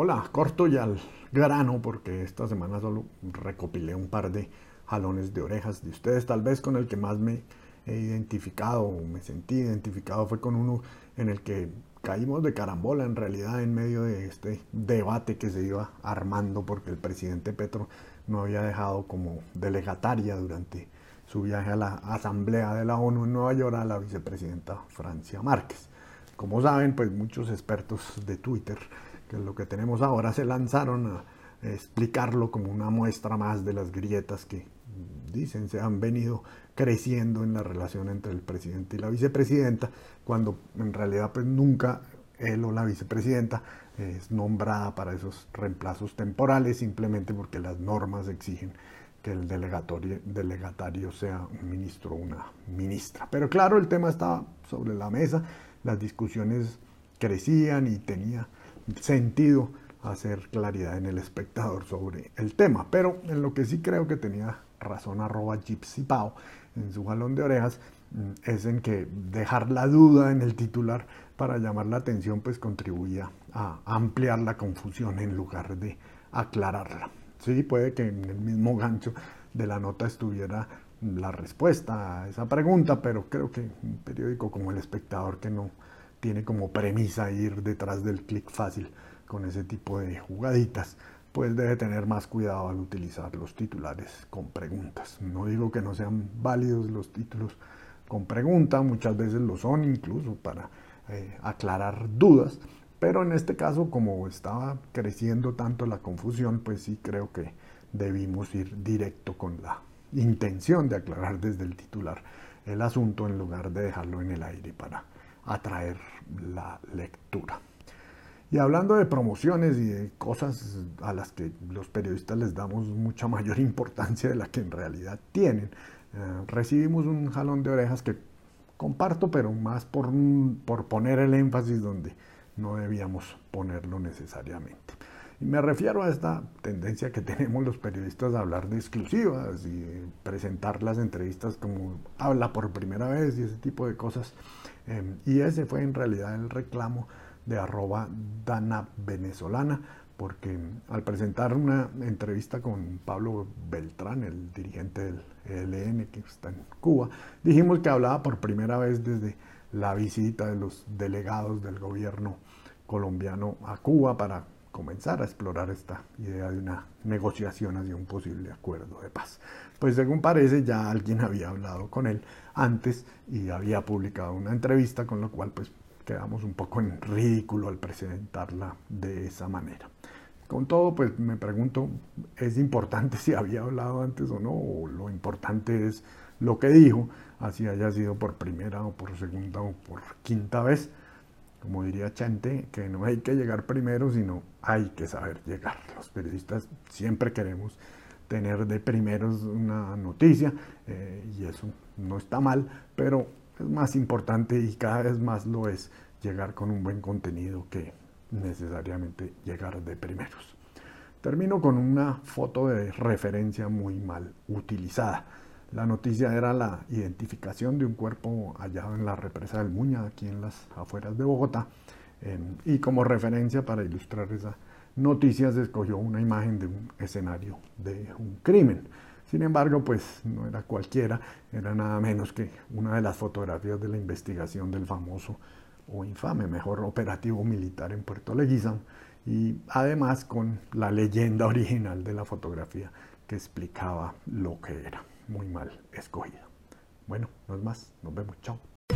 Hola, corto y al grano porque esta semana solo recopilé un par de jalones de orejas de ustedes, tal vez con el que más me he identificado o me sentí identificado fue con uno en el que caímos de carambola en realidad en medio de este debate que se iba armando porque el presidente Petro no había dejado como delegataria durante su viaje a la Asamblea de la ONU en Nueva York a la vicepresidenta Francia Márquez. Como saben, pues muchos expertos de Twitter, que lo que tenemos ahora, se lanzaron a explicarlo como una muestra más de las grietas que dicen se han venido creciendo en la relación entre el presidente y la vicepresidenta, cuando en realidad pues nunca él o la vicepresidenta es nombrada para esos reemplazos temporales simplemente porque las normas exigen que el delegatorio, delegatario sea un ministro o una ministra. Pero claro, el tema estaba sobre la mesa, las discusiones crecían y tenía sentido hacer claridad en el espectador sobre el tema. Pero en lo que sí creo que tenía razón arroba Gypsy Pau en su jalón de orejas mm, es en que dejar la duda en el titular para llamar la atención pues contribuía a ampliar la confusión en lugar de aclararla. Sí, puede que en el mismo gancho de la nota estuviera la respuesta a esa pregunta, pero creo que un periódico como El Espectador que no tiene como premisa ir detrás del clic fácil con ese tipo de jugaditas, pues debe tener más cuidado al utilizar los titulares con preguntas. No digo que no sean válidos los títulos con pregunta, muchas veces lo son incluso para eh, aclarar dudas, pero en este caso como estaba creciendo tanto la confusión, pues sí creo que debimos ir directo con la intención de aclarar desde el titular el asunto en lugar de dejarlo en el aire para atraer la lectura. Y hablando de promociones y de cosas a las que los periodistas les damos mucha mayor importancia de la que en realidad tienen, eh, recibimos un jalón de orejas que comparto, pero más por, por poner el énfasis donde no debíamos ponerlo necesariamente. Y me refiero a esta tendencia que tenemos los periodistas de hablar de exclusivas y presentar las entrevistas como habla por primera vez y ese tipo de cosas. Em, y ese fue en realidad el reclamo de arroba Dana Venezolana, porque al presentar una entrevista con Pablo Beltrán, el dirigente del ELN que está en Cuba, dijimos que hablaba por primera vez desde la visita de los delegados del gobierno colombiano a Cuba para comenzar a explorar esta idea de una negociación hacia un posible acuerdo de paz. Pues según parece ya alguien había hablado con él antes y había publicado una entrevista, con lo cual pues quedamos un poco en ridículo al presentarla de esa manera. Con todo, pues me pregunto, ¿es importante si había hablado antes o no? ¿O lo importante es lo que dijo, así haya sido por primera o por segunda o por quinta vez? Como diría Chante, que no hay que llegar primero, sino hay que saber llegar. Los periodistas siempre queremos tener de primeros una noticia eh, y eso no está mal, pero es más importante y cada vez más lo es llegar con un buen contenido que necesariamente llegar de primeros. Termino con una foto de referencia muy mal utilizada. La noticia era la identificación de un cuerpo hallado en la represa del Muña, aquí en las afueras de Bogotá. Em, y como referencia para ilustrar esa noticia se escogió una imagen de un escenario de un crimen. Sin embargo, pues no era cualquiera, era nada menos que una de las fotografías de la investigación del famoso o infame, mejor operativo militar en Puerto Leguizam, y además con la leyenda original de la fotografía que explicaba lo que era. Muy mal escogida. Bueno, no es más, nos vemos, chao.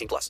18 plus.